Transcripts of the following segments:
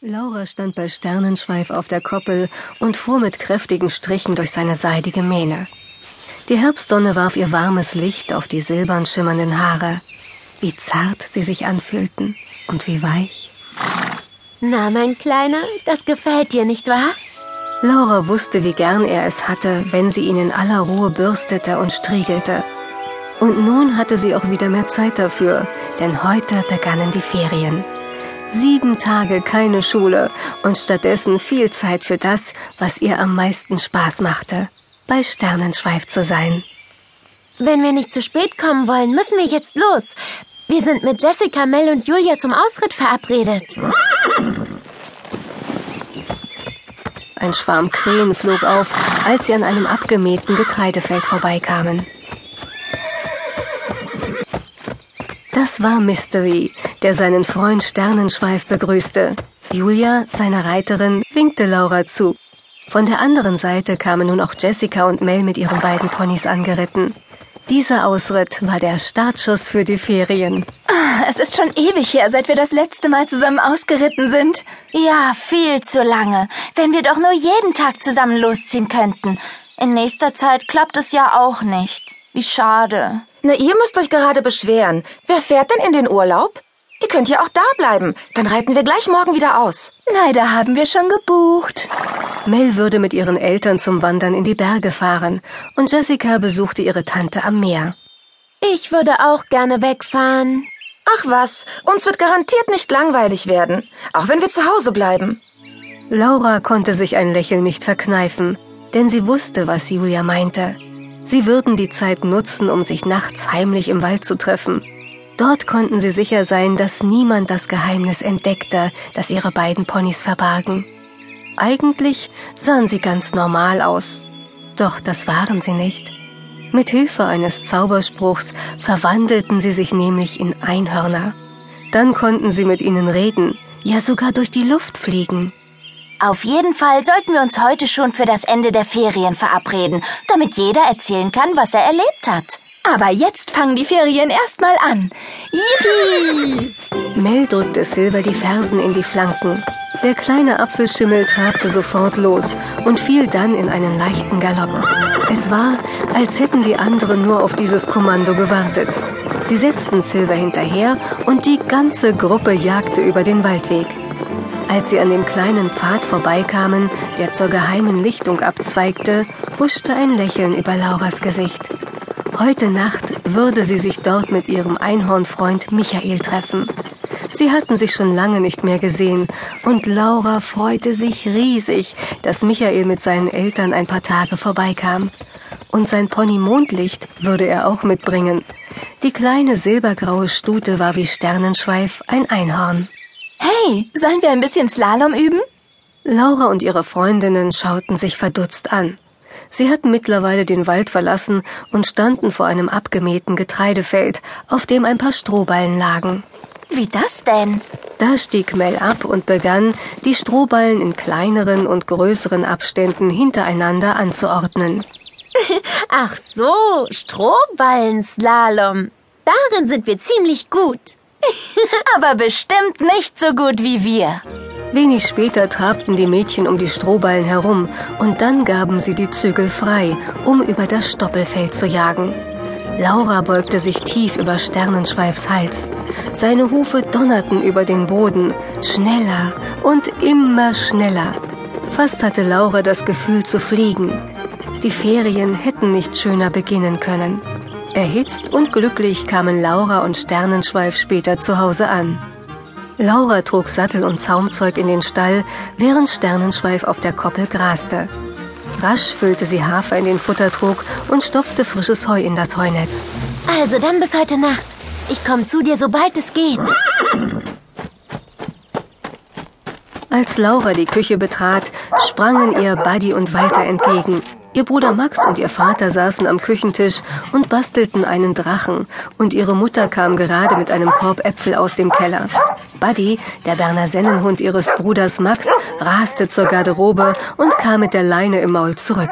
Laura stand bei Sternenschweif auf der Koppel und fuhr mit kräftigen Strichen durch seine seidige Mähne. Die Herbstsonne warf ihr warmes Licht auf die silbern schimmernden Haare. Wie zart sie sich anfühlten und wie weich. Na, mein Kleiner, das gefällt dir, nicht wahr? Laura wusste, wie gern er es hatte, wenn sie ihn in aller Ruhe bürstete und striegelte. Und nun hatte sie auch wieder mehr Zeit dafür, denn heute begannen die Ferien. Sieben Tage keine Schule und stattdessen viel Zeit für das, was ihr am meisten Spaß machte, bei Sternenschweif zu sein. Wenn wir nicht zu spät kommen wollen, müssen wir jetzt los. Wir sind mit Jessica, Mel und Julia zum Ausritt verabredet. Ein Schwarm Krähen flog auf, als sie an einem abgemähten Getreidefeld vorbeikamen. Das war Mystery, der seinen Freund Sternenschweif begrüßte. Julia, seine Reiterin, winkte Laura zu. Von der anderen Seite kamen nun auch Jessica und Mel mit ihren beiden Ponys angeritten. Dieser Ausritt war der Startschuss für die Ferien. Ah, es ist schon ewig her, seit wir das letzte Mal zusammen ausgeritten sind. Ja, viel zu lange. Wenn wir doch nur jeden Tag zusammen losziehen könnten. In nächster Zeit klappt es ja auch nicht. Wie schade. Na, ihr müsst euch gerade beschweren. Wer fährt denn in den Urlaub? Ihr könnt ja auch da bleiben. Dann reiten wir gleich morgen wieder aus. Leider haben wir schon gebucht. Mel würde mit ihren Eltern zum Wandern in die Berge fahren und Jessica besuchte ihre Tante am Meer. Ich würde auch gerne wegfahren. Ach was, uns wird garantiert nicht langweilig werden, auch wenn wir zu Hause bleiben. Laura konnte sich ein Lächeln nicht verkneifen, denn sie wusste, was Julia meinte. Sie würden die Zeit nutzen, um sich nachts heimlich im Wald zu treffen. Dort konnten sie sicher sein, dass niemand das Geheimnis entdeckte, das ihre beiden Ponys verbargen. Eigentlich sahen sie ganz normal aus. Doch das waren sie nicht. Mit Hilfe eines Zauberspruchs verwandelten sie sich nämlich in Einhörner. Dann konnten sie mit ihnen reden, ja sogar durch die Luft fliegen. Auf jeden Fall sollten wir uns heute schon für das Ende der Ferien verabreden, damit jeder erzählen kann, was er erlebt hat. Aber jetzt fangen die Ferien erstmal an. Yippie! Mel drückte Silver die Fersen in die Flanken. Der kleine Apfelschimmel trabte sofort los und fiel dann in einen leichten Galopp. Es war, als hätten die anderen nur auf dieses Kommando gewartet. Sie setzten Silver hinterher und die ganze Gruppe jagte über den Waldweg. Als sie an dem kleinen Pfad vorbeikamen, der zur geheimen Lichtung abzweigte, huschte ein Lächeln über Lauras Gesicht. Heute Nacht würde sie sich dort mit ihrem Einhornfreund Michael treffen. Sie hatten sich schon lange nicht mehr gesehen, und Laura freute sich riesig, dass Michael mit seinen Eltern ein paar Tage vorbeikam. Und sein Pony Mondlicht würde er auch mitbringen. Die kleine silbergraue Stute war wie Sternenschweif ein Einhorn. Hey, sollen wir ein bisschen Slalom üben? Laura und ihre Freundinnen schauten sich verdutzt an. Sie hatten mittlerweile den Wald verlassen und standen vor einem abgemähten Getreidefeld, auf dem ein paar Strohballen lagen. Wie das denn? Da stieg Mel ab und begann, die Strohballen in kleineren und größeren Abständen hintereinander anzuordnen. Ach so, Strohballenslalom. Darin sind wir ziemlich gut. Aber bestimmt nicht so gut wie wir. Wenig später trabten die Mädchen um die Strohballen herum und dann gaben sie die Zügel frei, um über das Stoppelfeld zu jagen. Laura beugte sich tief über Sternenschweifs Hals. Seine Hufe donnerten über den Boden, schneller und immer schneller. Fast hatte Laura das Gefühl zu fliegen. Die Ferien hätten nicht schöner beginnen können. Erhitzt und glücklich kamen Laura und Sternenschweif später zu Hause an. Laura trug Sattel und Zaumzeug in den Stall, während Sternenschweif auf der Koppel graste. Rasch füllte sie Hafer in den Futtertrog und stopfte frisches Heu in das Heunetz. Also dann bis heute Nacht. Ich komme zu dir, sobald es geht. Als Laura die Küche betrat, sprangen ihr Buddy und Walter entgegen. Ihr Bruder Max und ihr Vater saßen am Küchentisch und bastelten einen Drachen, und ihre Mutter kam gerade mit einem Korb Äpfel aus dem Keller. Buddy, der Berner Sennenhund ihres Bruders Max, raste zur Garderobe und kam mit der Leine im Maul zurück.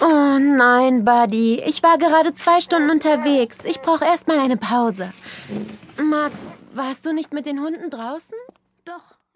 Oh nein, Buddy. Ich war gerade zwei Stunden unterwegs. Ich brauche erst mal eine Pause. Max, warst du nicht mit den Hunden draußen?